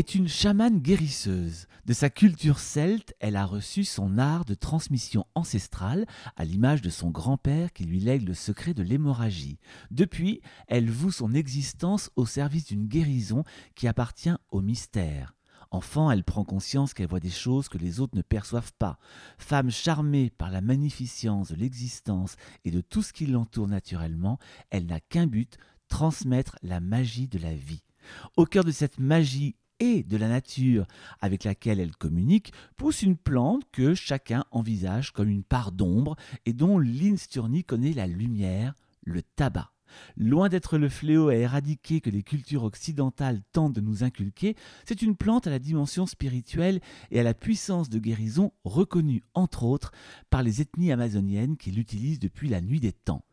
Est une chamane guérisseuse. De sa culture celte, elle a reçu son art de transmission ancestrale, à l'image de son grand-père qui lui lègue le secret de l'hémorragie. Depuis, elle voue son existence au service d'une guérison qui appartient au mystère. Enfant, elle prend conscience qu'elle voit des choses que les autres ne perçoivent pas. Femme charmée par la magnificence de l'existence et de tout ce qui l'entoure naturellement, elle n'a qu'un but, transmettre la magie de la vie. Au cœur de cette magie et de la nature avec laquelle elle communique, pousse une plante que chacun envisage comme une part d'ombre et dont l'insturnie connaît la lumière, le tabac. Loin d'être le fléau à éradiquer que les cultures occidentales tentent de nous inculquer, c'est une plante à la dimension spirituelle et à la puissance de guérison reconnue entre autres par les ethnies amazoniennes qui l'utilisent depuis la nuit des temps.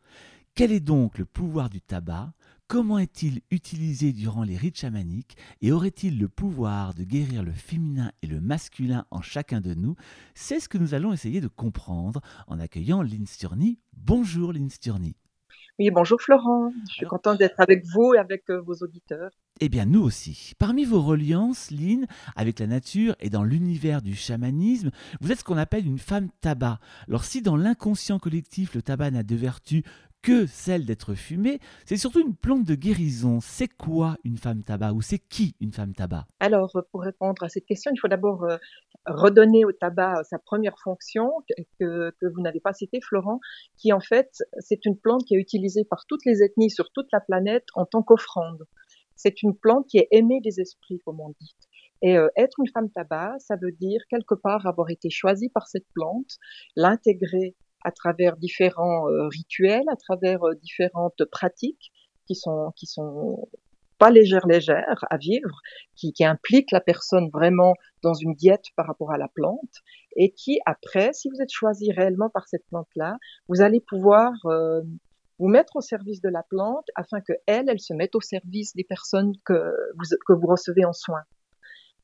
Quel est donc le pouvoir du tabac? Comment est-il utilisé durant les rites chamaniques et aurait-il le pouvoir de guérir le féminin et le masculin en chacun de nous? C'est ce que nous allons essayer de comprendre en accueillant Lynn Sturny. Bonjour Lynn Sturny. Oui, bonjour Florent. Je suis contente d'être avec vous et avec euh, vos auditeurs. Eh bien, nous aussi. Parmi vos reliances, Lynn, avec la nature et dans l'univers du chamanisme, vous êtes ce qu'on appelle une femme tabac. Alors, si dans l'inconscient collectif, le tabac n'a de vertu que celle d'être fumée, c'est surtout une plante de guérison. C'est quoi une femme tabac ou c'est qui une femme tabac? Alors, euh, pour répondre à cette question, il faut d'abord euh, redonner au tabac sa première fonction que, vous n'avez pas citée, Florent, qui en fait, c'est une plante qui est utilisée par toutes les ethnies sur toute la planète en tant qu'offrande. C'est une plante qui est aimée des esprits, comme on dit. Et euh, être une femme tabac, ça veut dire quelque part avoir été choisie par cette plante, l'intégrer à travers différents euh, rituels, à travers euh, différentes pratiques qui sont qui sont pas légères légères à vivre, qui, qui impliquent la personne vraiment dans une diète par rapport à la plante, et qui après, si vous êtes choisi réellement par cette plante-là, vous allez pouvoir euh, vous mettre au service de la plante afin que elle, elle se mette au service des personnes que vous, que vous recevez en soins.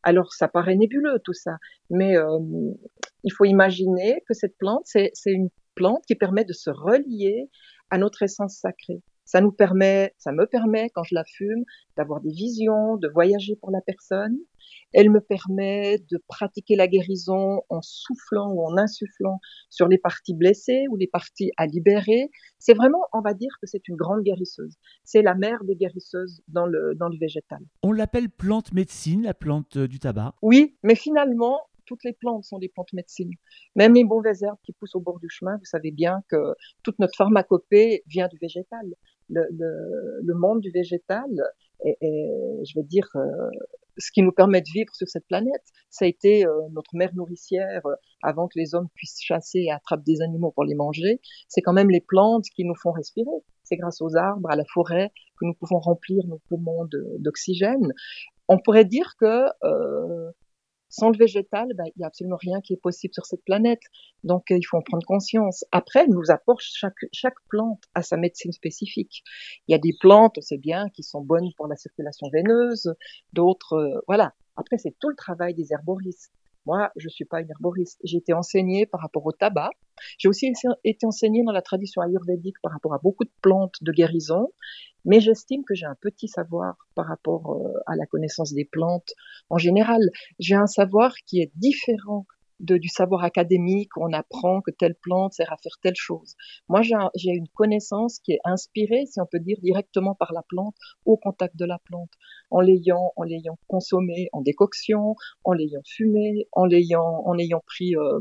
Alors ça paraît nébuleux tout ça, mais il faut imaginer que cette plante, c'est une plante qui permet de se relier à notre essence sacrée. Ça nous permet, ça me permet, quand je la fume, d'avoir des visions, de voyager pour la personne. Elle me permet de pratiquer la guérison en soufflant ou en insufflant sur les parties blessées ou les parties à libérer. C'est vraiment, on va dire que c'est une grande guérisseuse. C'est la mère des guérisseuses dans le, dans le végétal. On l'appelle plante médecine, la plante du tabac. Oui, mais finalement, toutes les plantes sont des plantes médecines. Même les mauvaises herbes qui poussent au bord du chemin, vous savez bien que toute notre pharmacopée vient du végétal. Le, monde du végétal est, je vais dire, euh, ce qui nous permet de vivre sur cette planète. Ça a été euh, notre mère nourricière euh, avant que les hommes puissent chasser et attraper des animaux pour les manger. C'est quand même les plantes qui nous font respirer. C'est grâce aux arbres, à la forêt, que nous pouvons remplir nos poumons d'oxygène. On pourrait dire que sans le végétal, ben, il n'y a absolument rien qui est possible sur cette planète. Donc, euh, il faut en prendre conscience. Après, nous apporte chaque, chaque plante à sa médecine spécifique. Il y a des plantes, on sait bien, qui sont bonnes pour la circulation veineuse, d'autres, euh, voilà. Après, c'est tout le travail des herboristes. Moi, je suis pas une herboriste. J'ai été enseignée par rapport au tabac. J'ai aussi été enseignée dans la tradition ayurvédique par rapport à beaucoup de plantes de guérison. Mais j'estime que j'ai un petit savoir par rapport euh, à la connaissance des plantes en général. J'ai un savoir qui est différent du savoir académique, on apprend que telle plante sert à faire telle chose. Moi, j'ai une connaissance qui est inspirée, si on peut dire, directement par la plante, au contact de la plante, en l'ayant, en l'ayant consommé en décoction, en l'ayant fumé, en l'ayant, en ayant pris euh,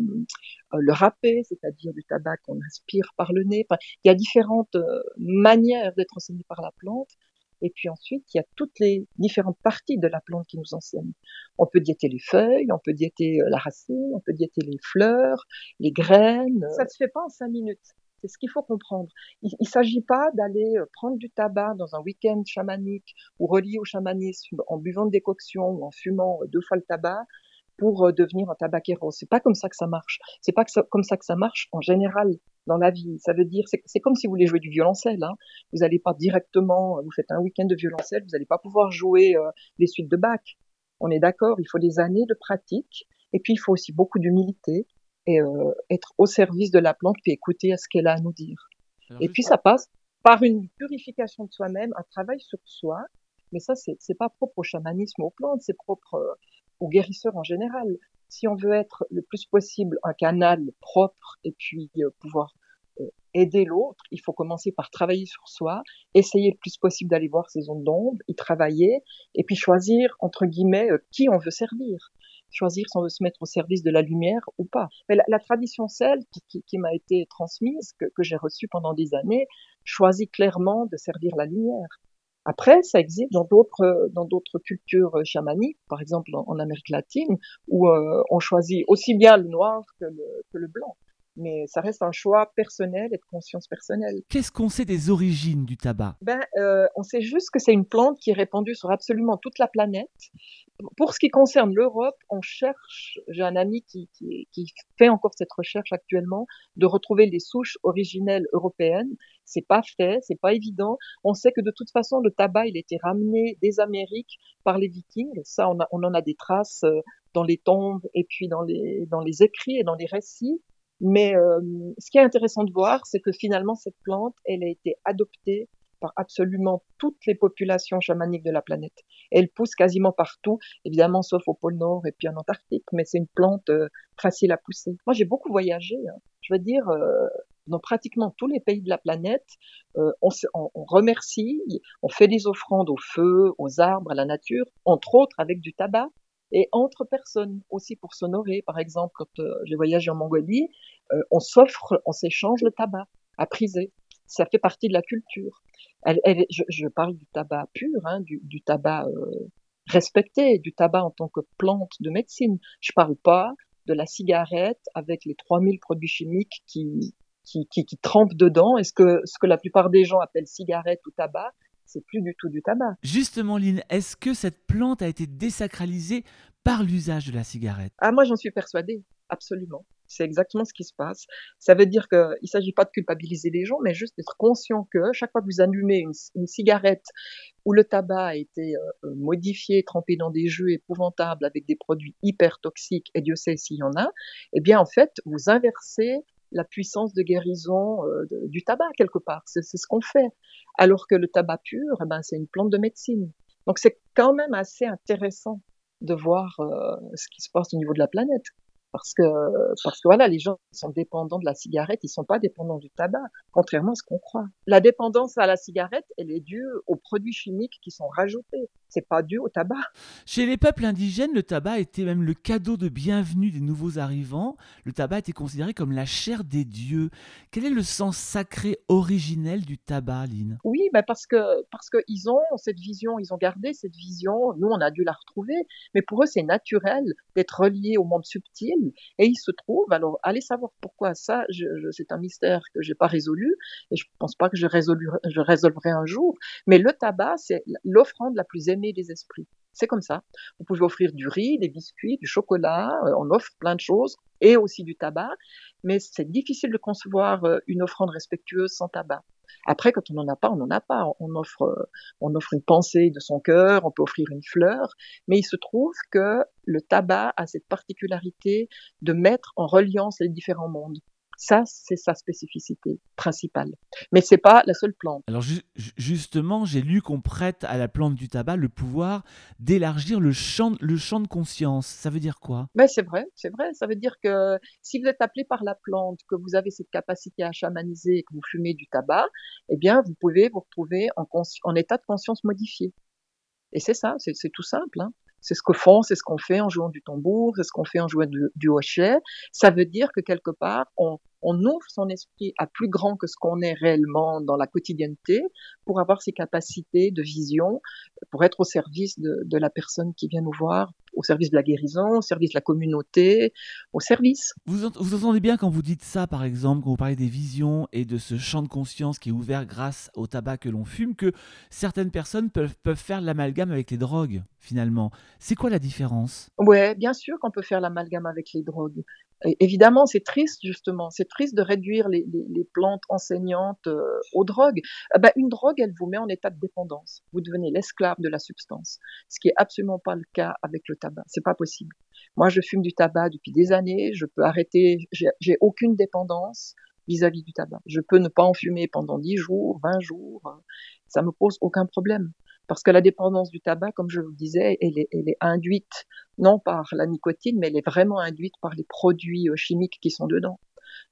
euh, le râpé, c'est-à-dire du tabac qu'on inspire par le nez. Enfin, il y a différentes euh, manières d'être enseigné par la plante. Et puis ensuite, il y a toutes les différentes parties de la plante qui nous enseignent. On peut diéter les feuilles, on peut diéter euh, la racine, on peut diéter les fleurs, les graines. Ça ne se fait pas en cinq minutes. C'est ce qu'il faut comprendre. Il ne s'agit pas d'aller euh, prendre du tabac dans un week-end chamanique ou relié au chamanisme en buvant de décoction ou en fumant euh, deux fois le tabac pour devenir un tabaquero. C'est pas comme ça que ça marche. C'est pas comme ça que ça marche en général dans la vie. Ça veut dire, c'est comme si vous voulez jouer du violoncelle. Hein. Vous n'allez pas directement, vous faites un week-end de violoncelle, vous n'allez pas pouvoir jouer euh, les suites de Bach. On est d'accord, il faut des années de pratique, et puis il faut aussi beaucoup d'humilité et euh, être au service de la plante, puis écouter à ce qu'elle a à nous dire. et puis ça passe par une purification de soi-même, un travail sur soi, Mais ça, c'est pas propre au chamanisme, aux plantes, c'est propre euh, aux guérisseurs en général. Si on veut être le plus possible un canal propre et puis euh, pouvoir euh, aider l'autre, il faut commencer par travailler sur soi, essayer le plus possible d'aller voir ses zones d'ombre, y travailler, et puis choisir, entre guillemets, qui on veut servir choisir si on veut se mettre au service de la lumière ou pas. Mais la, tradition celte qui, m'a été transmise, que, j'ai reçue pendant des années, choisit clairement de servir la lumière. Après, ça existe dans d'autres dans d'autres cultures chamaniques, par exemple en, Amérique latine, où euh, on choisit aussi bien le noir que le blanc mais ça reste un choix personnel et de conscience personnelle. Qu'est-ce qu'on sait des origines du tabac? Ben, euh, On sait juste que c'est une plante qui est répandue sur absolument toute la planète. Pour ce qui concerne l'Europe, on cherche, j'ai un ami qui, qui, qui, fait encore cette recherche actuellement, de retrouver les souches originelles européennes. C'est pas fait, c'est pas évident. On sait que de toute façon, le tabac, il a été ramené des Amériques par les Vikings. Ça, on, a, on en a des traces euh, dans les tombes et puis dans les, dans les écrits et dans les récits. Mais euh, ce qui est intéressant de voir, c'est que finalement, cette plante, elle a été adoptée par absolument toutes les populations chamaniques de la planète. Elle pousse quasiment partout, évidemment, sauf au pôle Nord et puis en Antarctique, mais c'est une plante euh, facile à pousser. Moi, j'ai beaucoup voyagé. Hein. Je veux dire, euh, dans pratiquement tous les pays de la planète, euh, on, on, on, remercie, on fait des offrandes au feu, aux arbres, à la nature, entre autres avec du tabac et entre personnes aussi pour s'honorer. Par exemple, quand euh, j'ai voyagé en Mongolie, euh, on s'offre, on s'échange le tabac à priser. Ça fait partie de la culture. Je, parle du tabac pur, hein, du, tabac euh, respecté, du tabac en tant que plante de médecine. Je parle pas de la cigarette avec les 3000 produits chimiques qui, qui, qui, trempent dedans. Est-ce que ce que la plupart des gens appellent cigarette ou tabac, c'est plus du tout du tabac. Justement, Lynn, est-ce que cette plante a été désacralisée par l'usage de la cigarette? Ah, moi j'en suis persuadée, absolument. C'est exactement ce qui se passe. Ça veut dire qu'il ne s'agit pas de culpabiliser les gens, mais juste d'être conscient que chaque fois que vous allumez une, une cigarette où le tabac a été euh, modifié, trempé dans des jus épouvantables avec des produits hyper toxiques, et Dieu sait s'il y en a, eh bien en fait, vous inversez la puissance de guérison euh, du tabac quelque part. C'est ce qu'on fait. Alors que le tabac pur, eh ben, c'est une plante de médecine. Donc c'est quand même assez intéressant de voir euh, ce qui se passe au niveau de la planète parce que parce que voilà, les gens sont dépendants de la cigarette, ils sont pas dépendants du tabac, contrairement à ce qu'on croit. La dépendance à la cigarette, elle est due aux produits chimiques qui sont rajoutés. C'est pas dû au tabac. Chez les peuples indigènes, le tabac était même le cadeau de bienvenue des nouveaux arrivants. Le tabac était considéré comme la chair des dieux. Quel est le sens sacré originel du tabac, Lynn? Oui, ben parce que parce que ils ont cette vision, ils ont gardé cette vision. Nous, on a dû la retrouver, mais pour eux, c'est naturel d'être relié au monde subtil et il se trouve, alors allez savoir pourquoi ça, je, je, c'est un mystère que j'ai pas résolu et je pense pas que je, résolu, je résolverai un jour. Mais le tabac, c'est l'offrande la plus aimée des esprits. C'est comme ça. Vous pouvez offrir du riz, des biscuits, du chocolat, euh, on offre plein de choses et aussi du tabac, mais c'est difficile de concevoir euh, une offrande respectueuse sans tabac. Après, quand on n'en a pas, on n'en a pas. On offre, on offre une pensée de son cœur, on peut offrir une fleur, mais il se trouve que le tabac a cette particularité de mettre en reliance les différents mondes. Ça, c'est sa spécificité principale. Mais c'est pas la seule plante. Alors justement, j'ai lu qu'on prête à la plante du tabac le pouvoir d'élargir le champ, le champ de conscience. Ça veut dire quoi? Ben c'est vrai, c'est vrai. Ça veut dire que si vous êtes appelé par la plante, que vous avez cette capacité à chamaniser, que vous fumez du tabac, eh bien, vous pouvez vous retrouver en, en état de conscience modifié. Et c'est ça, c'est tout simple. Hein. C'est ce que font, c'est ce qu'on fait en jouant du tambour, c'est ce qu'on fait en jouant du, du, hochet. Ça veut dire que quelque part, on, on ouvre son esprit à plus grand que ce qu'on est réellement dans la quotidienneté pour avoir ces capacités de vision, pour être au service de, de la personne qui vient nous voir, au service de la guérison, au service de la communauté, au service. Vous, vous entendez bien quand vous dites ça, par exemple, quand vous parlez des visions et de ce champ de conscience qui est ouvert grâce au tabac que l'on fume, que certaines personnes peuvent, peuvent faire l'amalgame avec les drogues, finalement. C'est quoi la différence? Ouais, bien sûr qu'on peut faire l'amalgame avec les drogues. Évidemment, c'est triste justement, c'est triste de réduire les, les, les plantes enseignantes euh, aux drogues. Ah bah, une drogue, elle vous met en état de dépendance. Vous devenez l'esclave de la substance, ce qui est absolument pas le cas avec le tabac. C'est pas possible. Moi, je fume du tabac depuis des années. Je peux arrêter. J'ai aucune dépendance vis-à-vis -vis du tabac. Je peux ne pas en fumer pendant 10 jours, 20 jours. Ça me pose aucun problème. Parce que la dépendance du tabac, comme je vous disais, elle est, elle est induite non par la nicotine, mais elle est vraiment induite par les produits euh, chimiques qui sont dedans.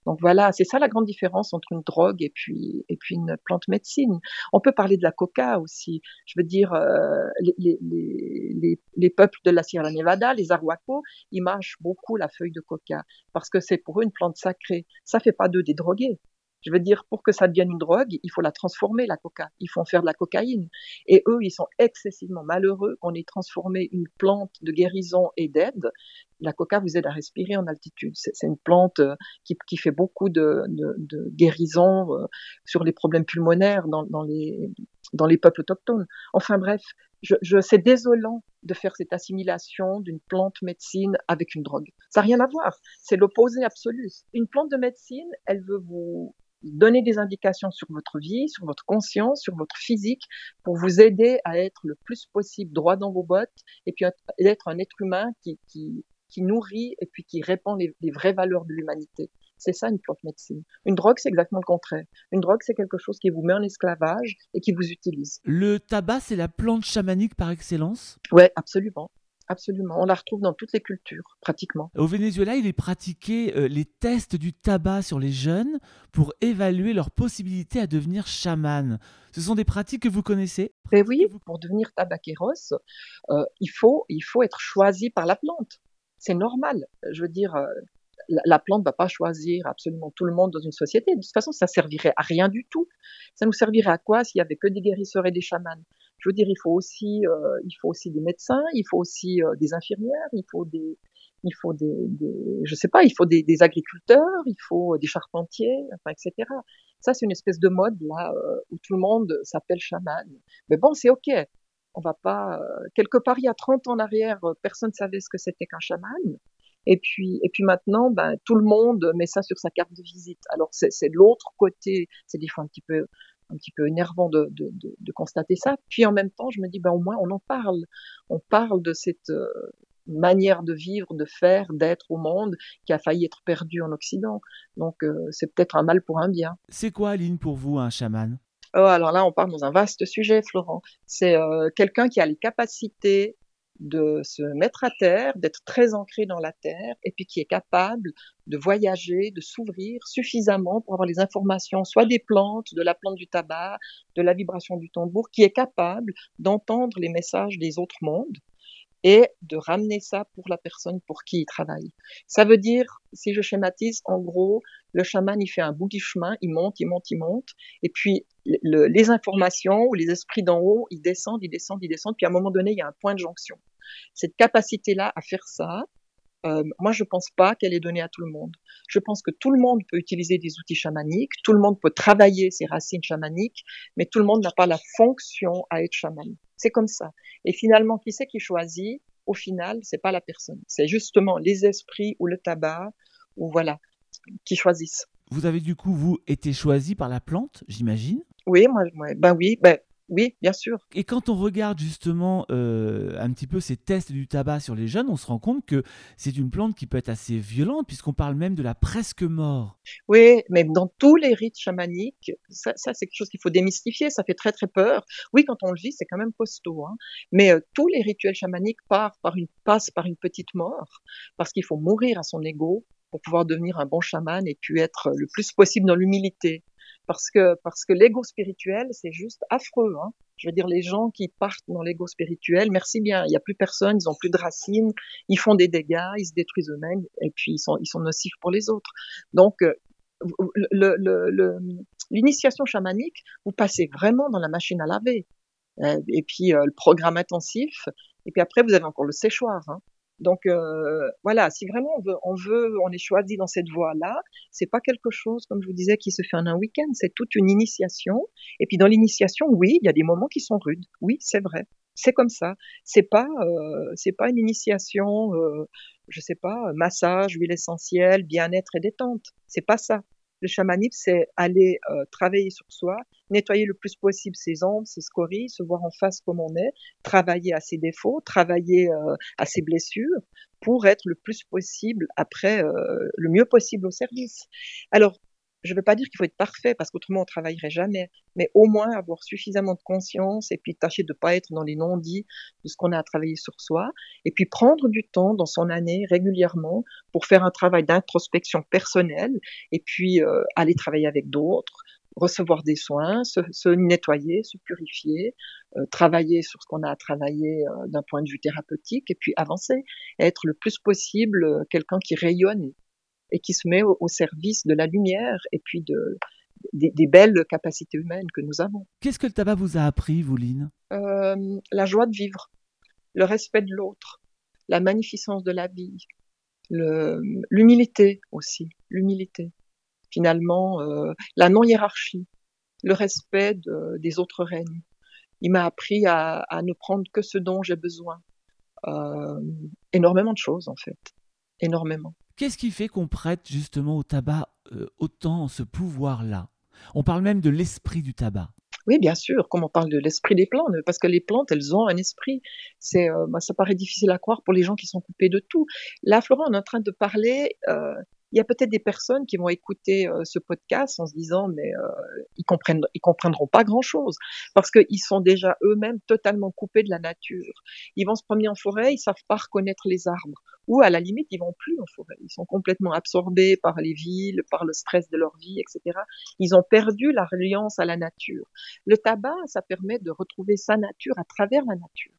Donc voilà, c'est ça la grande différence entre une drogue et puis et puis une plante médecine. On peut parler de la coca aussi. Je veux dire, euh, les, les, les, les, peuples de la Sierra Nevada, les Arhuacos, ils mâchent beaucoup la feuille de coca parce que c'est pour eux une plante sacrée. Ça fait pas d'eux des drogués. Je veux dire, pour que ça devienne une drogue, il faut la transformer, la coca. Il faut en faire de la cocaïne. Et eux, ils sont excessivement malheureux qu'on ait transformé une plante de guérison et d'aide. La coca vous aide à respirer en altitude. C'est une plante euh, qui, qui, fait beaucoup de, de, de guérison euh, sur les problèmes pulmonaires dans, dans, les, dans les peuples autochtones. Enfin bref, je, je, c'est désolant de faire cette assimilation d'une plante médecine avec une drogue. Ça n'a rien à voir. C'est l'opposé absolu. Une plante de médecine, elle veut vous donner des indications sur votre vie, sur votre conscience, sur votre physique, pour vous aider à être le plus possible droit dans vos bottes et puis être un être humain qui, qui, qui nourrit et puis qui répand les, les vraies valeurs de l'humanité. C'est ça une plante médecine. Une drogue, c'est exactement le contraire. Une drogue, c'est quelque chose qui vous met en esclavage et qui vous utilise. Le tabac, c'est la plante chamanique par excellence? Oui, absolument. Absolument, on la retrouve dans toutes les cultures, pratiquement. Au Venezuela, il est pratiqué euh, les tests du tabac sur les jeunes pour évaluer leur possibilité à devenir chaman. Ce sont des pratiques que vous connaissez? Eh oui, pour devenir tabaqueros, euh, il, faut, il faut être choisi par la plante. C'est normal. Je veux dire, euh, la, la, plante ne va pas choisir absolument tout le monde dans une société. De toute façon, ça servirait à rien du tout. Ça nous servirait à quoi s'il y avait que des guérisseurs et des chamans? Je veux dire, il faut aussi, euh, il faut aussi des médecins, il faut aussi euh, des infirmières, il faut des, il faut des, des je sais pas, il faut des, agriculteurs, il faut des charpentiers, enfin, etc. Ça, c'est une espèce de mode là euh, où tout le monde s'appelle chaman. Mais bon, c'est ok. On va pas euh, quelque part il y a 30 ans en arrière, personne savait ce que c'était qu'un chaman. Et puis, et puis maintenant, ben, tout le monde met ça sur sa carte de visite. Alors c'est de l'autre côté, c'est des fois un petit peu un petit peu énervant de, de, de, de, constater ça. Puis en même temps, je me dis, ben, au moins, on en parle. On parle de cette euh, manière de vivre, de faire, d'être au monde qui a failli être perdue en Occident. Donc, euh, c'est peut-être un mal pour un bien. C'est quoi, Aline, pour vous, un chaman? Oh, Alors là, on parle dans un vaste sujet, Florent. C'est euh, quelqu'un qui a les capacités de se mettre à terre, d'être très ancré dans la terre, et puis qui est capable de voyager, de s'ouvrir suffisamment pour avoir les informations, soit des plantes, de la plante du tabac, de la vibration du tambour, qui est capable d'entendre les messages des autres mondes et de ramener ça pour la personne pour qui il travaille. Ça veut dire, si je schématise, en gros, le chaman, il fait un bout du chemin, il monte, il monte, il monte, et puis le, les informations ou les esprits d'en haut, ils descendent, ils descendent, ils descendent, puis à un moment donné, il y a un point de jonction. Cette capacité-là à faire ça, euh, moi, je pense pas qu'elle est donnée à tout le monde. Je pense que tout le monde peut utiliser des outils chamaniques, tout le monde peut travailler ses racines chamaniques, mais tout le monde n'a pas la fonction à être chaman. C'est comme ça. Et finalement, qui c'est qui choisit? Au final, c'est pas la personne. C'est justement les esprits ou le tabac ou voilà qui choisissent. Vous avez du coup vous été choisi par la plante, j'imagine? Oui, moi, moi, ben oui, ben oui, bien sûr. Et quand on regarde justement euh, un petit peu ces tests du tabac sur les jeunes, on se rend compte que c'est une plante qui peut être assez violente, puisqu'on parle même de la presque mort. Oui, mais dans tous les rites chamaniques, ça, ça c'est quelque chose qu'il faut démystifier, ça fait très très peur. Oui, quand on le vit, c'est quand même costaud. Hein. Mais euh, tous les rituels chamaniques partent par une, passent par une petite mort, parce qu'il faut mourir à son ego pour pouvoir devenir un bon chaman et puis être le plus possible dans l'humilité parce que parce que l'ego spirituel c'est juste affreux. Hein. Je veux dire les gens qui partent dans l'ego spirituel, merci bien, il n'y a plus personne, ils ont plus de racines, ils font des dégâts, ils se détruisent eux-mêmes et puis ils sont ils sont nocifs pour les autres. Donc euh, l'initiation chamanique, vous passez vraiment dans la machine à laver. Euh, et puis euh, le programme intensif, et puis après vous avez encore le séchoir. Hein. Donc euh, voilà, si vraiment on veut, on veut, on est choisi dans cette voie-là, c'est pas quelque chose, comme je vous disais, qui se fait en un week-end. C'est toute une initiation. Et puis dans l'initiation, oui, il y a des moments qui sont rudes. Oui, c'est vrai. C'est comme ça. C'est pas, euh, c'est pas une initiation, euh, je sais pas, massage, huile essentielle, bien-être et détente. C'est pas ça. Le chamanisme, c'est aller euh, travailler sur soi, nettoyer le plus possible ses ombres, ses scories, se voir en face comme on est, travailler à ses défauts, travailler euh, à ses blessures pour être le plus possible après, euh, le mieux possible au service. Alors, je ne veux pas dire qu'il faut être parfait parce qu'autrement on travaillerait jamais, mais au moins avoir suffisamment de conscience et puis tâcher de ne pas être dans les non-dits de ce qu'on a à travailler sur soi et puis prendre du temps dans son année régulièrement pour faire un travail d'introspection personnelle et puis euh, aller travailler avec d'autres, recevoir des soins, se, nettoyer, se purifier, euh, travailler sur ce qu'on a à travailler euh, d'un point de vue thérapeutique et puis avancer, être le plus possible quelqu'un qui rayonne et qui se met au, au, service de la lumière et puis de, des, des, belles capacités humaines que nous avons. Qu'est-ce que le tabac vous a appris, vous, euh, La joie de vivre, le respect de l'autre, la magnificence de la vie, l'humilité aussi, l'humilité finalement euh, la non-hiérarchie, le respect de, des autres règnes. Il m'a appris à, à, ne prendre que ce dont j'ai besoin. Euh, énormément de choses en fait, énormément. Qu'est-ce qui fait qu'on prête justement au tabac euh, autant ce pouvoir-là? On parle même de l'esprit du tabac. Oui, bien sûr, comme on parle de l'esprit des plantes, parce que les plantes, elles ont un esprit. C'est, euh, bah, ça paraît difficile à croire pour les gens qui sont coupés de tout. Là, Florent, on est en train de parler euh, il y a peut-être des personnes qui vont écouter euh, ce podcast en se disant mais euh, ils comprennent ils comprendront pas grand chose parce qu'ils sont déjà eux-mêmes totalement coupés de la nature. Ils vont se promener en forêt, ils savent pas reconnaître les arbres ou à la limite ils vont plus en forêt. Ils sont complètement absorbés par les villes, par le stress de leur vie, etc. Ils ont perdu la reliance à la nature. Le tabac, ça permet de retrouver sa nature à travers la nature.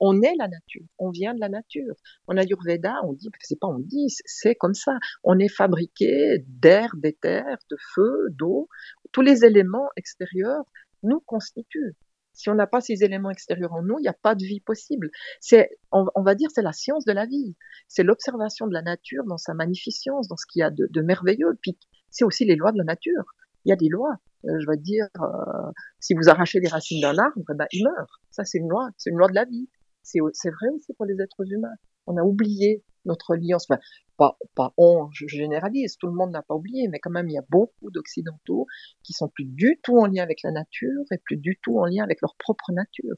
On est la nature, on vient de la nature. En Ayurveda, on dit, c'est pas on dit, c'est comme ça. On est fabriqué d'air, d'éther, de feu, d'eau. Tous les éléments extérieurs nous constituent. Si on n'a pas ces éléments extérieurs en nous, il n'y a pas de vie possible. C'est, on, va dire, c'est la science de la vie. C'est l'observation de la nature dans sa magnificence, dans ce qu'il y a de, merveilleux. Puis c'est aussi les lois de la nature. Il y a des lois. Euh, je veux dire, euh, si vous arrachez les racines d'un arbre, ben, il meurt. Ça, c'est une loi. C'est une loi de la vie c'est vrai aussi pour les êtres humains. On a oublié notre lien. Enfin, pas, on, je généralise, tout le monde n'a pas oublié, mais quand même, il y a beaucoup d'Occidentaux qui sont plus du tout en lien avec la nature et plus du tout en lien avec leur propre nature.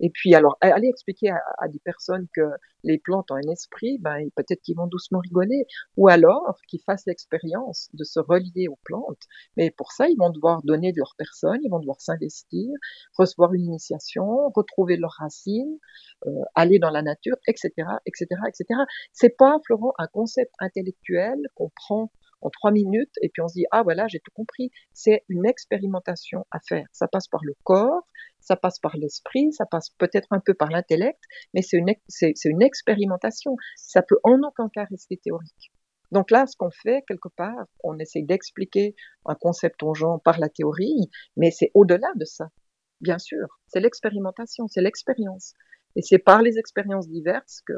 Et puis, alors, aller expliquer à, à, des personnes que les plantes ont un esprit, ben, peut-être qu'ils vont doucement rigoler. Ou alors, qu'ils fassent l'expérience de se relier aux plantes. Mais pour ça, ils vont devoir donner de leur personne, ils vont devoir s'investir, recevoir une initiation, retrouver leurs racines, euh, aller dans la nature, etc., etc., etc. C'est pas, Florent, un concept intellectuel qu'on prend en trois minutes et puis on se dit ah voilà j'ai tout compris. C'est une expérimentation à faire. Ça passe par le corps, ça passe par l'esprit, ça passe peut-être un peu par l'intellect, mais c'est une, c'est, une expérimentation. Ça peut en aucun cas rester théorique. Donc là, ce qu'on fait, quelque part, on essaie d'expliquer un concept aux gens par la théorie, mais c'est au-delà de ça. Bien sûr, c'est l'expérimentation, c'est l'expérience. Et c'est par les expériences diverses que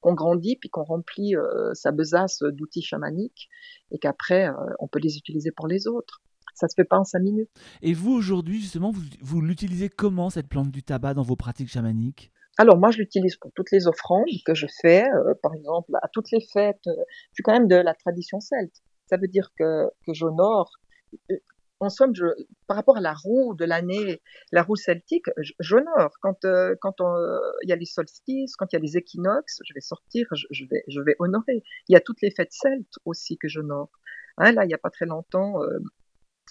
qu'on grandit puis qu'on remplit euh, sa besace d'outils chamaniques et qu'après euh, on peut les utiliser pour les autres. Ça se fait pas en cinq minutes. Et vous aujourd'hui justement, vous, vous l'utilisez comment cette plante du tabac dans vos pratiques chamaniques? Alors moi, je l'utilise pour toutes les offrandes que je fais, euh, par exemple à toutes les fêtes. Euh, je suis quand même de la tradition celte. Ça veut dire que, que j'honore en somme, je, par rapport à la roue de l'année, la roue celtique, j'honore. Quand euh, quand euh, il y a les solstices, quand il y a les équinoxes, je vais sortir, je, je, vais je vais honorer. Il y a toutes les fêtes celtes aussi que j'honore. Hein, là, il y a pas très longtemps, euh,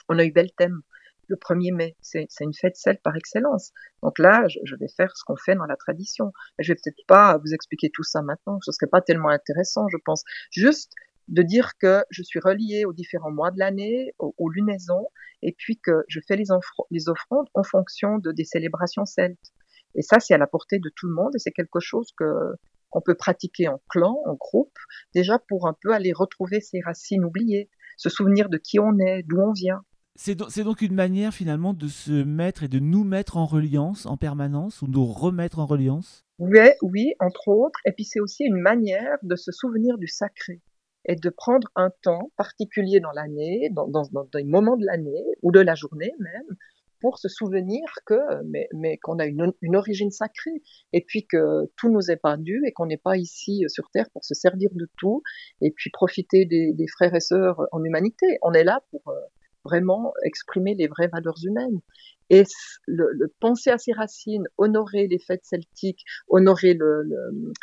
on a eu Belthème le 1er mai. C'est une fête celte par excellence. Donc là, je, je vais faire ce qu'on fait dans la tradition. Je vais peut-être pas vous expliquer tout ça maintenant. Ce serait pas tellement intéressant, je pense. Juste de dire que je suis reliée aux différents mois de l'année, aux, aux, lunaisons, et puis que je fais les, les offrandes en fonction de des célébrations celtes. Et ça, c'est à la portée de tout le monde, et c'est quelque chose que qu'on peut pratiquer en clan, en groupe, déjà pour un peu aller retrouver ses racines oubliées, se souvenir de qui on est, d'où on vient. C'est donc, une manière finalement de se mettre et de nous mettre en reliance en permanence ou nous remettre en reliance? Oui, oui, entre autres. Et puis c'est aussi une manière de se souvenir du sacré et de prendre un temps particulier dans l'année, dans, dans, dans des moments de l'année ou de la journée même, pour se souvenir que mais, qu'on a une, origine sacrée et puis que tout nous est pas dû et qu'on n'est pas ici sur terre pour se servir de tout et puis profiter des, frères et sœurs en humanité. On est là pour euh, vraiment exprimer les vraies valeurs humaines. Et le, le, penser à ses racines, honorer les fêtes celtiques, honorer le, le,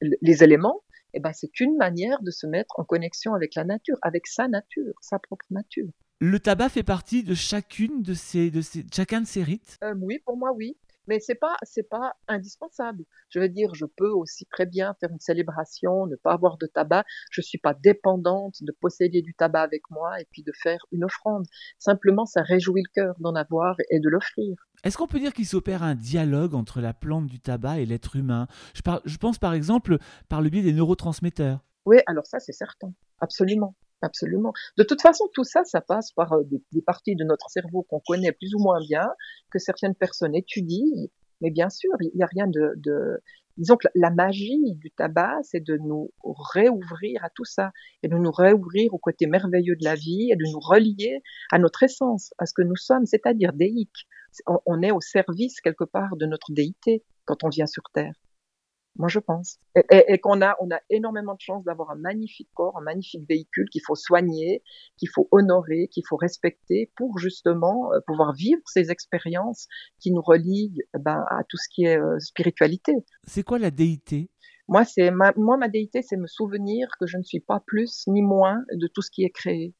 les éléments, eh ben, c'est une manière de se mettre en connexion avec la nature, avec sa nature, sa propre nature. Le tabac fait partie de chacune de ces, de ces, chacun de ces rites? Euh, Oui, pour moi, oui. Mais c'est pas, c'est pas indispensable. Je veux dire, je peux aussi très bien faire une célébration, ne pas avoir de tabac. Je suis pas dépendante de posséder du tabac avec moi et puis de faire une offrande. Simplement, ça réjouit le cœur d'en avoir et de l'offrir. Est-ce qu'on peut dire qu'il s'opère un dialogue entre la plante du tabac et l'être humain? Je, je pense par exemple par le biais des neurotransmetteurs. Oui, alors ça c'est certain, absolument. Absolument. De toute façon, tout ça, ça passe par euh, des, parties de notre cerveau qu'on connaît plus ou moins bien, que certaines personnes étudient. Mais bien sûr, il n'y a rien de, de, Disons que la magie du tabac, c'est de nous réouvrir à tout ça, et de nous réouvrir au côté merveilleux de la vie, et de nous relier à notre essence, à ce que nous sommes, c'est-à-dire déique. On est au service quelque part de notre déité quand on vient sur Terre. Moi, je pense. Et, qu'on a, on a énormément de chance d'avoir un magnifique corps, un magnifique véhicule qu'il faut soigner, qu'il faut honorer, qu'il faut respecter pour justement euh, pouvoir vivre ces expériences qui nous relient ben, à tout ce qui est euh, spiritualité. C'est quoi la déité? Moi, c'est ma, moi, ma déité, c'est me souvenir que je ne suis pas plus ni moins de tout ce qui est créé.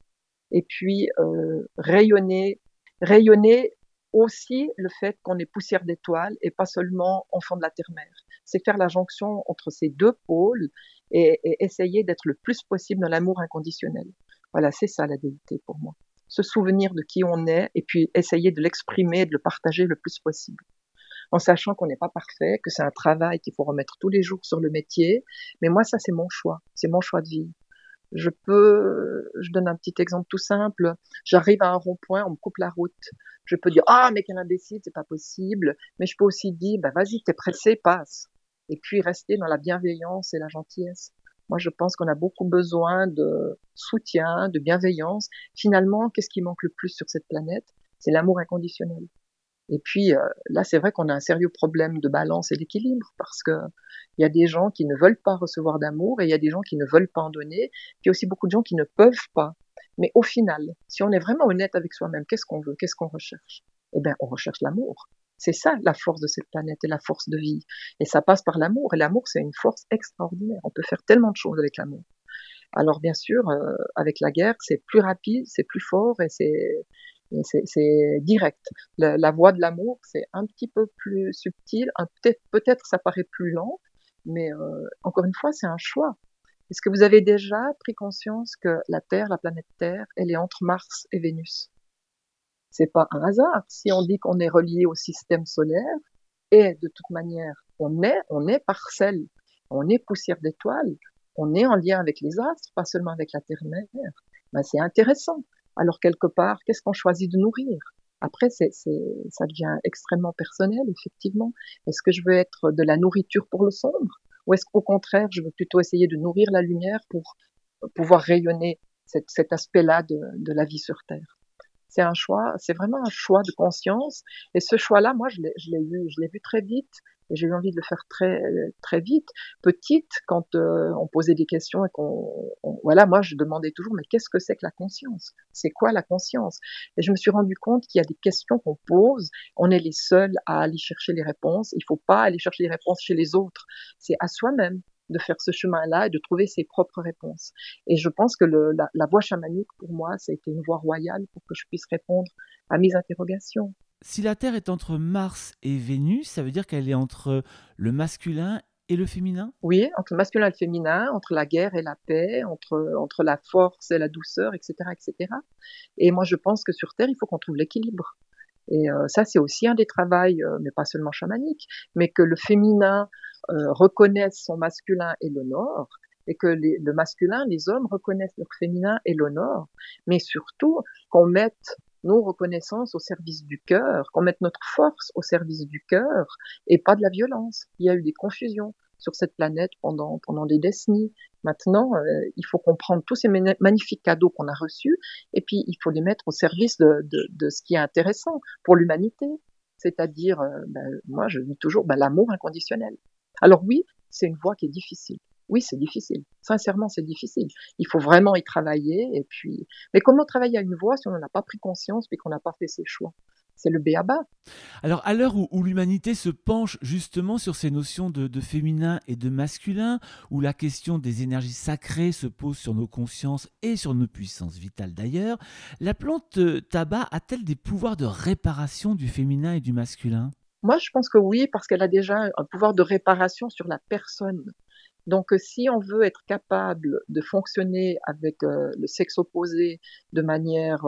Et puis euh, rayonner, rayonner aussi le fait qu'on est poussière d'étoiles et pas seulement enfant de la terre-mère. C'est faire la jonction entre ces deux pôles et, essayer d'être le plus possible dans l'amour inconditionnel. Voilà, c'est ça la déité pour moi. Se souvenir de qui on est et puis essayer de l'exprimer, de le partager le plus possible. En sachant qu'on n'est pas parfait, que c'est un travail qu'il faut remettre tous les jours sur le métier. Mais moi, ça, c'est mon choix. C'est mon choix de vie. Je peux, je donne un petit exemple tout simple. J'arrive à un rond-point, on me coupe la route. Je peux dire, ah, mais quel imbécile, c'est pas possible. Mais je peux aussi dire, bah, vas-y, t'es pressé, passe. Et puis rester dans la bienveillance et la gentillesse. Moi, je pense qu'on a beaucoup besoin de soutien, de bienveillance. Finalement, qu'est-ce qui manque le plus sur cette planète? C'est l'amour inconditionnel. Et puis euh, là, c'est vrai qu'on a un sérieux problème de balance et d'équilibre parce que il y a des gens qui ne veulent pas recevoir d'amour et il y a des gens qui ne veulent pas en donner. Puis il y a aussi beaucoup de gens qui ne peuvent pas. Mais au final, si on est vraiment honnête avec soi-même, qu'est-ce qu'on veut, qu'est-ce qu'on recherche? Eh bien, on recherche l'amour. C'est ça la force de cette planète et la force de vie. Et ça passe par l'amour. Et l'amour, c'est une force extraordinaire. On peut faire tellement de choses avec l'amour. Alors bien sûr, euh, avec la guerre, c'est plus rapide, c'est plus fort et c'est c'est direct. La, la, voie de l'amour, c'est un petit peu plus subtil, peut-être peut-être ça paraît plus lent, mais euh, encore une fois, c'est un choix. Est-ce que vous avez déjà pris conscience que la Terre, la planète Terre, elle est entre Mars et Vénus? C'est pas un hasard si on dit qu'on est relié au système solaire et de toute manière, on est, on est parcelle, on est poussière d'étoiles, on est en lien avec les astres, pas seulement avec la Terre-mère. Ben, c'est intéressant. Alors quelque part, qu'est-ce qu'on choisit de nourrir? Après, c'est, ça devient extrêmement personnel, effectivement. Est-ce que je veux être de la nourriture pour le sombre? Ou est-ce qu'au contraire, je veux plutôt essayer de nourrir la lumière pour pouvoir rayonner cet, aspect-là de, de la vie sur Terre? C'est un choix, c'est vraiment un choix de conscience. Et ce choix-là, moi, je l'ai, vu, je l'ai vu très vite. Et j'ai eu envie de le faire très très vite. Petite, quand euh, on posait des questions et qu'on, voilà, moi, je demandais toujours, mais qu'est-ce que c'est que la conscience? C'est quoi la conscience? Et je me suis rendu compte qu'il y a des questions qu'on pose, on est les seuls à aller chercher les réponses. Il faut pas aller chercher les réponses chez les autres. C'est à soi-même de faire ce chemin-là et de trouver ses propres réponses. Et je pense que le, la, la voie chamanique, pour moi, ça a été une voie royale pour que je puisse répondre à mes interrogations. Si la Terre est entre Mars et Vénus, ça veut dire qu'elle est entre le masculin et le féminin? Oui, entre le masculin et le féminin, entre la guerre et la paix, entre, entre la force et la douceur, etc., etc. Et moi, je pense que sur Terre, il faut qu'on trouve l'équilibre. Et euh, ça, c'est aussi un des travails, euh, mais pas seulement chamanique, mais que le féminin euh, reconnaisse son masculin et l'honore, et que les, le masculin, les hommes reconnaissent leur féminin et l'honore, mais surtout qu'on mette nos reconnaissances au service du cœur, qu'on mette notre force au service du cœur et pas de la violence. Il y a eu des confusions sur cette planète pendant, pendant des décennies. Maintenant, euh, il faut comprendre tous ces magnifiques cadeaux qu'on a reçus et puis il faut les mettre au service de, de, de ce qui est intéressant pour l'humanité. C'est-à-dire, euh, ben, moi je dis toujours ben, l'amour inconditionnel. Alors oui, c'est une voie qui est difficile. Oui, c'est difficile. Sincèrement, c'est difficile. Il faut vraiment y travailler. Et puis, mais comment travailler à une voie si on n'en a pas pris conscience puis qu'on n'a pas fait ses choix? C'est le béaba. Alors, à l'heure où, l'humanité se penche justement sur ces notions de, féminin et de masculin, où la question des énergies sacrées se pose sur nos consciences et sur nos puissances vitales d'ailleurs, la plante euh, tabac a-t-elle des pouvoirs de réparation du féminin et du masculin? Moi, je pense que oui, parce qu'elle a déjà un pouvoir de réparation sur la personne. Donc, euh, si on veut être capable de fonctionner avec euh, le sexe opposé de manière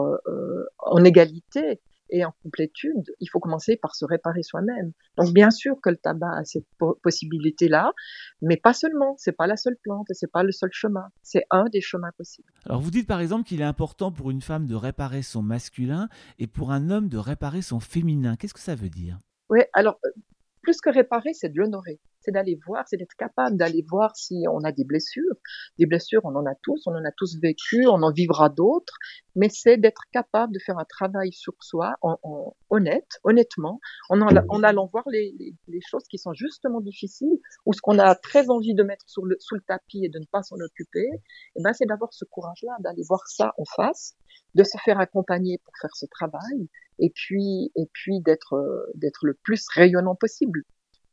en égalité, et en complétude, il faut commencer par se réparer soi-même. Donc bien sûr que le tabac a cette possibilité-là, mais pas seulement. C'est pas la seule plante, c'est pas le seul chemin. C'est un des chemins possibles. Alors vous dites par exemple qu'il est important pour une femme de réparer son masculin et pour un homme de réparer son féminin. Qu'est-ce que ça veut dire? Oui, alors euh, plus que réparer, c'est de l'honorer c'est d'aller voir, c'est d'être capable d'aller voir si on a des blessures. Des blessures, on en a tous, on en a tous vécu, on en vivra d'autres, mais c'est d'être capable de faire un travail sur soi, honnête, honnêtement, en, allant voir les, choses qui sont justement difficiles ou ce qu'on a très envie de mettre sous le tapis et de ne pas s'en occuper. Et eh ben, c'est d'avoir ce courage-là, d'aller voir ça en face, de se faire accompagner pour faire ce travail, et puis, et puis d'être, d'être le plus rayonnant possible.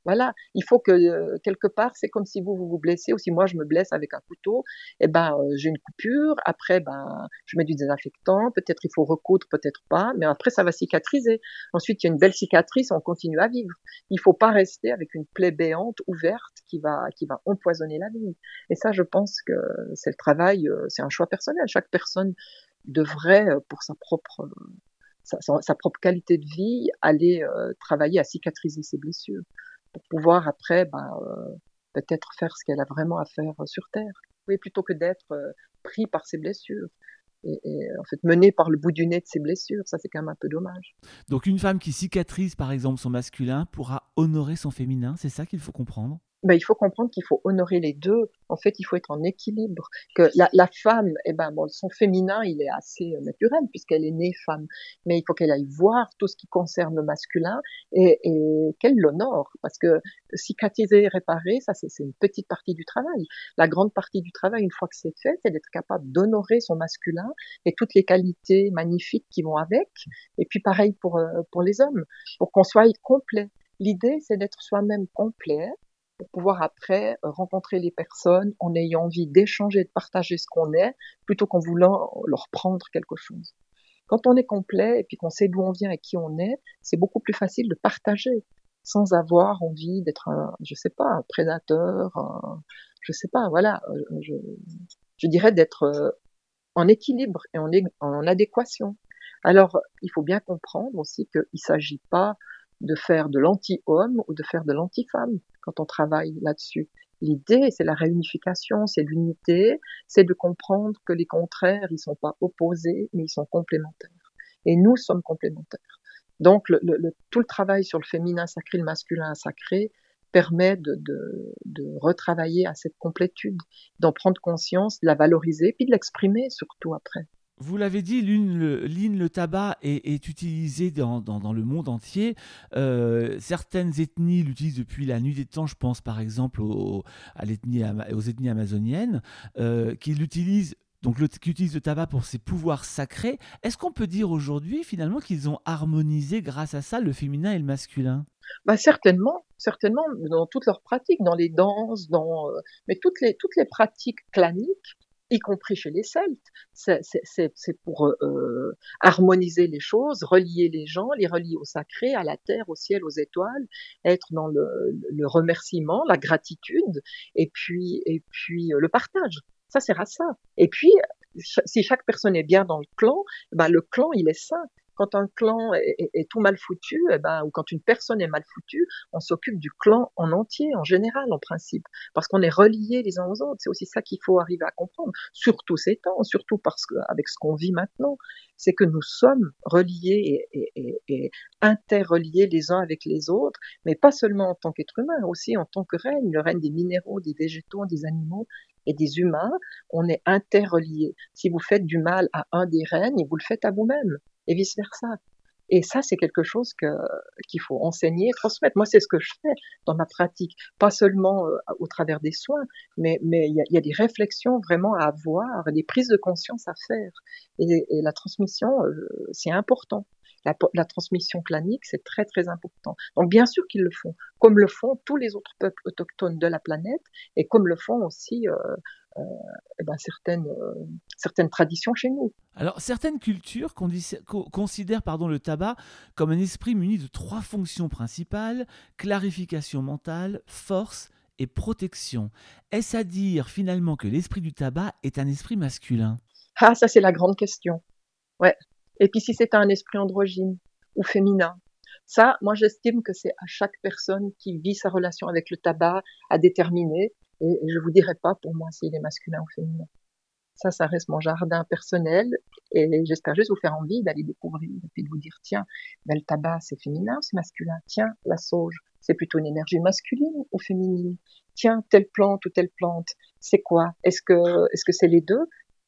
Voilà, il faut que euh, quelque part, c'est comme si vous, vous vous blessez ou si moi je me blesse avec un couteau, et eh ben euh, j'ai une coupure, après ben je mets du désinfectant, peut-être il faut recoudre, peut-être pas, mais après ça va cicatriser. Ensuite, il y a une belle cicatrice, on continue à vivre. Il faut pas rester avec une plaie béante ouverte qui va qui va empoisonner la vie. Et ça, je pense que c'est le travail, euh, c'est un choix personnel. Chaque personne devrait pour sa propre sa, propre qualité de vie aller travailler à cicatriser ses blessures pour pouvoir après ben, euh, peut-être faire ce qu'elle a vraiment à faire euh, sur Terre. Oui, plutôt que d'être euh, pris par ses blessures. Et, en fait mené par le bout du nez de ses blessures, ça c'est quand même un peu dommage. Donc une femme qui cicatrise par exemple son masculin pourra honorer son féminin, c'est ça qu'il faut comprendre? Ben, il faut comprendre qu'il faut honorer les deux. En fait, il faut être en équilibre. Que la, femme, eh ben, son féminin, il est assez euh, naturel puisqu'elle est née femme. Mais il faut qu'elle aille voir tout ce qui concerne le masculin et, et qu'elle l'honore. Parce que cicatriser réparer, ça, c'est une petite partie du travail. La grande partie du travail, une fois que c'est fait, c'est d'être capable d'honorer son masculin et toutes les qualités magnifiques qui vont avec. Et puis pareil pour, euh, pour les hommes, pour qu'on soit complet. L'idée, c'est d'être soi-même complet pour pouvoir après euh, rencontrer les personnes en ayant envie d'échanger, de partager ce qu'on est, plutôt qu'en voulant leur prendre quelque chose. Quand on est complet et puis qu'on sait d'où on vient et qui on est, c'est beaucoup plus facile de partager sans avoir envie d'être un, je sais pas, un prédateur, je sais pas, voilà, euh, je, je dirais d'être euh, en équilibre et en, en adéquation. Alors, il faut bien comprendre aussi qu'il ne s'agit pas de faire de l'anti-homme ou de faire de l'anti-femme quand on travaille là-dessus. L'idée, c'est la réunification, c'est l'unité, c'est de comprendre que les contraires, ils sont pas opposés, mais ils sont complémentaires. Et nous sommes complémentaires. Donc, le, tout le travail sur le féminin sacré, le masculin sacré, permet de, de, de retravailler à cette complétude, d'en prendre conscience, de la valoriser, puis de l'exprimer surtout après. Vous l'avez dit, l'une, le, tabac est, utilisé dans, le monde entier. Euh, certaines ethnies l'utilisent depuis la nuit des temps. Je pense par exemple aux, à l'ethnie, aux ethnies amazoniennes euh, qui l'utilisent. Donc, le, qui utilisent le tabac pour ses pouvoirs sacrés. Est-ce qu'on peut dire aujourd'hui, finalement, qu'ils ont harmonisé grâce à ça le féminin et le masculin? Bah certainement, certainement dans toutes leurs pratiques, dans les danses, dans euh, mais toutes les toutes les pratiques claniques y compris chez les Celtes. C'est pour euh, euh, harmoniser les choses, relier les gens, les relier au sacré, à la terre, au ciel, aux étoiles, être dans le, le remerciement, la gratitude, et puis, et puis euh, le partage. Ça sert à ça. Et puis, si chaque personne est bien dans le clan, ben le clan, il est sain quand un clan est, tout mal foutu, eh ben, ou quand une personne est mal foutue, on s'occupe du clan en entier, en général, en principe, parce qu'on est reliés les uns aux autres. C'est aussi ça qu'il faut arriver à comprendre, surtout ces temps, surtout parce que avec ce qu'on vit maintenant, c'est que nous sommes reliés et, et, interreliés les uns avec les autres, mais pas seulement en tant qu'être humain, aussi en tant que règne, le règne des minéraux, des végétaux, des animaux et des humains, on est interreliés. Si vous faites du mal à un des règnes, vous le faites à vous-même et vice-versa. Et ça, c'est quelque chose que, qu'il faut enseigner, transmettre. Moi, c'est ce que je fais dans ma pratique, pas seulement euh, au travers des soins, mais il y a, y a, des réflexions vraiment à avoir, des prises de conscience à faire. Et, et la transmission, euh, c'est important. la, transmission clanique, c'est très très important. Donc bien sûr qu'ils le font, comme le font tous les autres peuples autochtones de la planète, et comme le font aussi euh, euh, eh ben, certaines, euh, certaines traditions chez nous. Alors certaines cultures considèrent pardon, le tabac comme un esprit muni de trois fonctions principales, clarification mentale, force et protection. Est-ce à dire finalement que l'esprit du tabac est un esprit masculin? Ah, ça c'est la grande question. Ouais. Et puis si c'est un esprit androgyne ou féminin, ça, moi j'estime que c'est à chaque personne qui vit sa relation avec le tabac à déterminer. Et, je vous dirai pas pour moi s'il est masculin ou féminin. Ça, ça reste mon jardin personnel et j'espère juste vous faire envie d'aller découvrir et puis de vous dire tiens, ben, le tabac c'est féminin, c'est masculin. Tiens, la sauge, c'est plutôt une énergie masculine ou féminine? Tiens, telle plante ou telle plante, c'est quoi? Est-ce que est-ce que c'est les deux?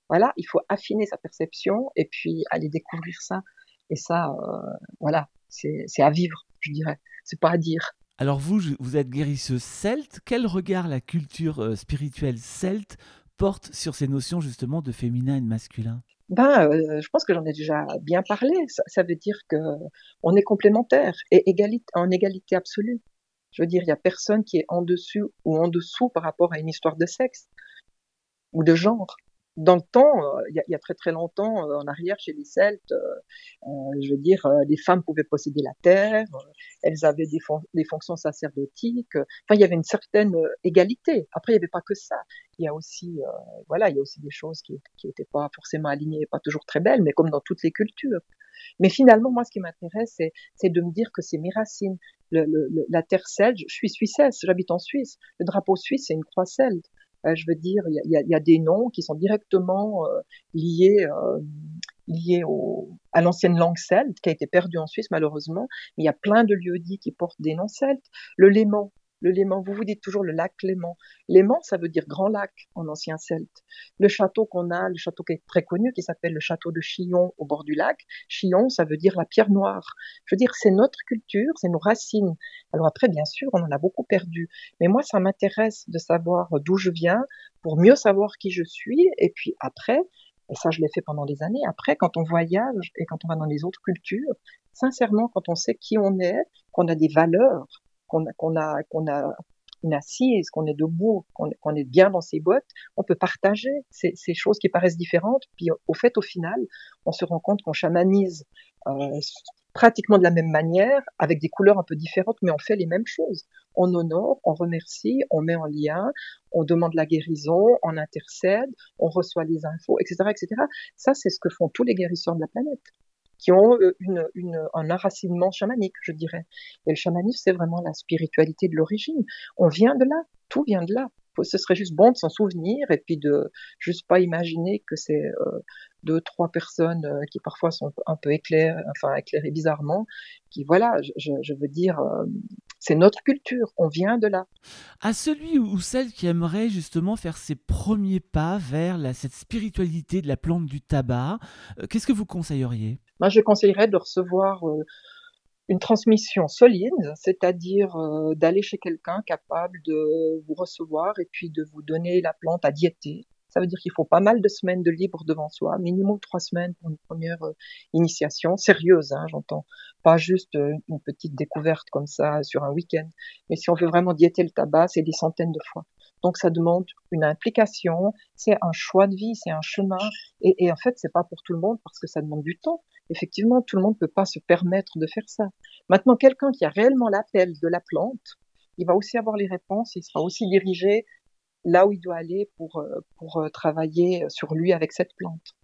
Voilà, il faut affiner sa perception et puis aller découvrir ça. Et ça, euh, voilà, c'est à vivre, je dirais. C'est pas à dire. Alors vous, vous êtes guérisseuse celte. Quel regard la culture euh, spirituelle celte porte sur ces notions justement de féminin et de masculin? Ben, euh, je pense que j'en ai déjà bien parlé. Ça, veut dire que on est complémentaires et en égalité absolue. Je veux dire, il y a personne qui est en dessus ou en dessous par rapport à une histoire de sexe ou de genre dans le temps, euh, il y, a, très très longtemps, euh, en arrière chez les Celtes, euh, je veux dire, les femmes pouvaient posséder la terre, elles avaient des, fonctions sacerdotiques. Enfin, il y avait une certaine égalité. Après, il n'y avait pas que ça. Il y a aussi, voilà, il y a aussi des choses qui n'étaient pas forcément alignées, pas toujours très belles, mais comme dans toutes les cultures. Mais finalement, moi, ce qui m'intéresse, c'est de me dire que c'est mes racines. La terre celte, je suis suissesse, j'habite en Suisse. Le drapeau suisse, c'est une croix celte. Euh, je veux dire, il y a, y a, des noms qui sont directement euh, liés euh, liés au, à l'ancienne langue celte, qui a été perdue en Suisse malheureusement. Il y a plein de lieux dits qui portent des noms celtes. Le Léman, le Léman, vous vous dites toujours le lac Léman. Léman, ça veut dire grand lac en ancien celte. Le château qu'on a, le château qui est très connu, qui s'appelle le château de Chillon au bord du lac. Chillon, ça veut dire la pierre noire. Je veux dire, c'est notre culture, c'est nos racines. Alors après, bien sûr, on en a beaucoup perdu. Mais moi, ça m'intéresse de savoir d'où je viens pour mieux savoir qui je suis. Et puis après, et ça je l'ai fait pendant des années, après, quand on voyage et quand on va dans les autres cultures, sincèrement, quand on sait qui on est, qu'on a des valeurs, qu'on a, a une assise, qu'on est debout, qu'on est bien dans ses bottes, on peut partager ces, choses qui paraissent différentes. Puis au fait, au final, on se rend compte qu'on chamanise euh, pratiquement de la même manière, avec des couleurs un peu différentes, mais on fait les mêmes choses. On honore, on remercie, on met en lien, on demande la guérison, on intercède, on reçoit les infos, etc., etc. Ça, c'est ce que font tous les guérisseurs de la planète qui ont euh, un enracinement chamanique, je dirais. Et le chamanisme, c'est vraiment la spiritualité de l'origine. On vient de là, tout vient de là. Ce serait juste bon de s'en souvenir et puis de juste pas imaginer que c'est euh, deux, trois personnes euh, qui parfois sont un peu éclairées, enfin éclairées bizarrement, qui voilà, je, veux dire, c'est notre culture, on vient de là. À celui ou celle qui aimerait justement faire ses premiers pas vers cette spiritualité de la plante du tabac, qu'est-ce que vous conseilleriez? Moi, je conseillerais de recevoir euh, une transmission solide, c'est-à-dire euh, d'aller chez quelqu'un capable de vous recevoir et puis de vous donner la plante à diéter. Ça veut dire qu'il faut pas mal de semaines de libre devant soi, minimum trois semaines pour une première euh, initiation sérieuse, hein, j'entends, pas juste une petite découverte comme ça sur un week-end. Mais si on veut vraiment diéter le tabac, c'est des centaines de fois. Donc ça demande une implication, c'est un choix de vie, c'est un chemin, et, et en fait c'est pas pour tout le monde parce que ça demande du temps. Effectivement, tout le monde ne peut pas se permettre de faire ça. Maintenant, quelqu'un qui a réellement l'appel de la plante, il va aussi avoir les réponses, il sera aussi dirigé là où il doit aller pour, euh, pour euh, travailler sur lui avec cette plante.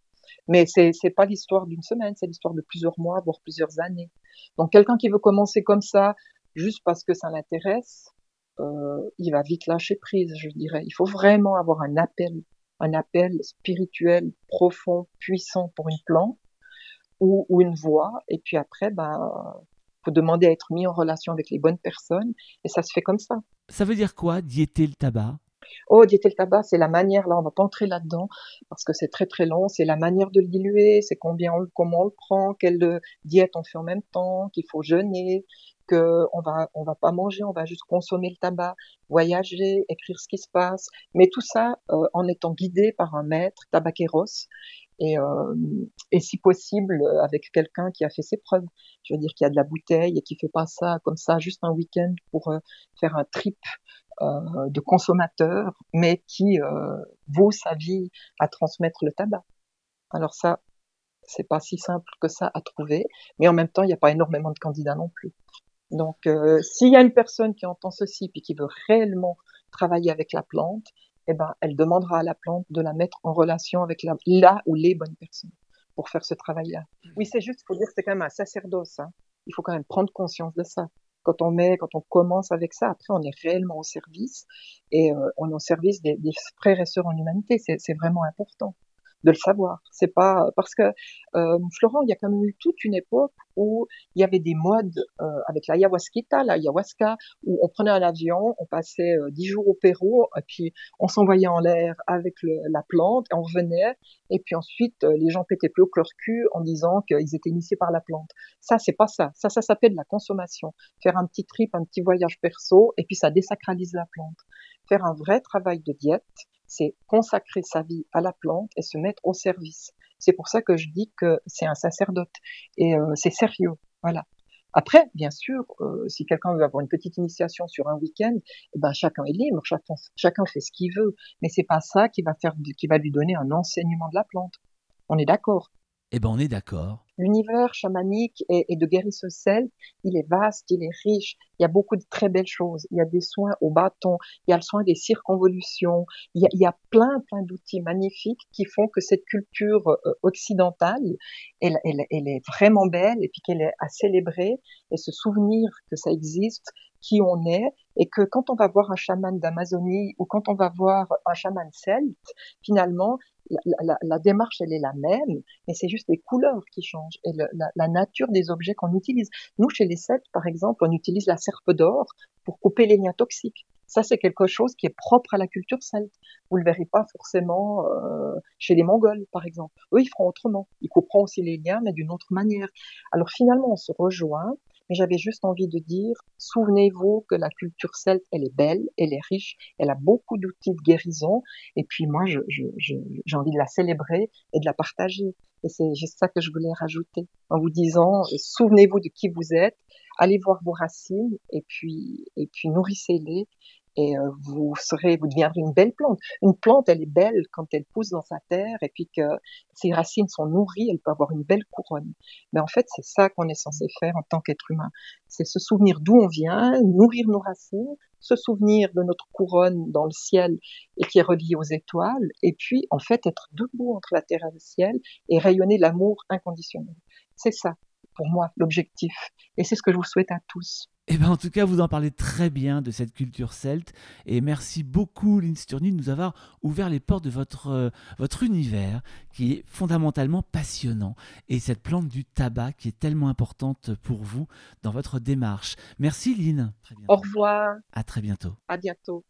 Mais c'est n'est pas l'histoire d'une semaine, c'est l'histoire de plusieurs mois, voire plusieurs années. Donc quelqu'un qui veut commencer comme ça, juste parce que ça l'intéresse, euh, il va vite lâcher prise, je dirais. Il faut vraiment avoir un appel, un appel spirituel profond, puissant pour une plante, ou, ou une voix, et puis après, ben, faut demander à être mis en relation avec les bonnes personnes, et ça se fait comme ça. Ça veut dire quoi, diéter le tabac? Oh, diéter le tabac, c'est la manière, là, on va pas entrer là-dedans, parce que c'est très très long, c'est la manière de le diluer, c'est combien on, comment on le prend, quelle diète on fait en même temps, qu'il faut jeûner, que on va on va pas manger, on va juste consommer le tabac, voyager, écrire ce qui se passe, mais tout ça euh, en étant guidé par un maître, tabaqueros, et, et si possible avec quelqu'un qui a fait ses preuves. Je veux dire qu'il a de la bouteille et qui fait pas ça comme ça juste un week-end pour faire un trip de consommateur, mais qui vaut sa vie à transmettre le tabac. Alors ça, c'est pas si simple que ça à trouver, mais en même temps, il n'y a pas énormément de candidats non plus. Donc, euh, s'il y a une personne qui entend ceci puis qui veut réellement travailler avec la plante, eh ben, elle demandera à la plante de la mettre en relation avec la, là ou les bonnes personnes pour faire ce travail-là. Oui, c'est juste, faut dire, c'est quand même un sacerdoce. Hein. Il faut quand même prendre conscience de ça. Quand on met, quand on commence avec ça, après, on est réellement au service et euh, on est au service des, des frères et sœurs en humanité. C'est vraiment important de le savoir. C'est pas parce que euh, Florent, il y a quand même eu toute une époque où il y avait des modes euh, avec l'ayahuasca, l'ayahuasca, où on prenait un avion, on passait euh, dix jours au Pérou, et puis on s'envoyait en l'air avec la plante, et on revenait, et puis ensuite euh, les gens pétaient plus au leur cul en disant qu'ils étaient initiés par la plante. Ça, c'est pas ça. Ça, ça s'appelle la consommation. Faire un petit trip, un petit voyage perso, et puis ça désacralise la plante. Faire un vrai travail de diète, c'est consacrer sa vie à la plante et se mettre au service. C'est pour ça que je dis que c'est un sacerdote et euh, c'est sérieux. Voilà. Après, bien sûr, euh, si quelqu'un veut avoir une petite initiation sur un week-end, eh ben chacun est libre, chacun, chacun fait ce qu'il veut, mais c'est pas ça qui va faire, qui va lui donner un enseignement de la plante. On est d'accord. Eh ben on est d'accord. L'univers chamanique et, de guérisseuse celte, il est vaste, il est riche. Il y a beaucoup de très belles choses. Il y a des soins au bâton, il y a le soin des circonvolutions. Il y a, plein, plein d'outils magnifiques qui font que cette culture euh, occidentale, elle, elle est vraiment belle et puis qu'elle est à célébrer et se souvenir que ça existe, qui on est et que quand on va voir un chaman d'Amazonie ou quand on va voir un chaman celte, finalement, la, la, démarche, elle est la même, mais c'est juste les couleurs qui changent et la, la, nature des objets qu'on utilise. Nous, chez les Celtes, par exemple, on utilise la serpe d'or pour couper les liens toxiques. Ça, c'est quelque chose qui est propre à la culture celte. Vous le verrez pas forcément euh, chez les Mongols, par exemple. Eux, ils feront autrement. Ils couperont aussi les liens, mais d'une autre manière. Alors finalement, on se rejoint mais j'avais juste envie de dire, souvenez-vous que la culture celte, elle est belle, elle est riche, elle a beaucoup d'outils de guérison, et puis moi, j'ai je, je, envie de la célébrer et de la partager. Et c'est juste ça que je voulais rajouter, en vous disant, souvenez-vous de qui vous êtes, allez voir vos racines, et puis, et puis nourrissez-les, et euh, vous serez, vous deviendrez une belle plante. Une plante, elle est belle quand elle pousse dans sa terre et puis que ses racines sont nourries, elle peut avoir une belle couronne. Mais en fait, c'est ça qu'on est censé faire en tant qu'être humain. C'est se souvenir d'où on vient, nourrir nos racines, se souvenir de notre couronne dans le ciel et qui est reliée aux étoiles, et puis en fait être debout entre la terre et le ciel et rayonner l'amour inconditionnel. C'est ça, pour moi, l'objectif. Et c'est ce que je vous souhaite à tous. Eh ben, en tout cas, vous en parlez très bien de cette culture celte. Et merci beaucoup, Lynn Sturny, de nous avoir ouvert les portes de votre, euh, votre univers, qui est fondamentalement passionnant. Et cette plante du tabac qui est tellement importante pour vous dans votre démarche. Merci, Lynn. Au revoir. À très bientôt. À bientôt.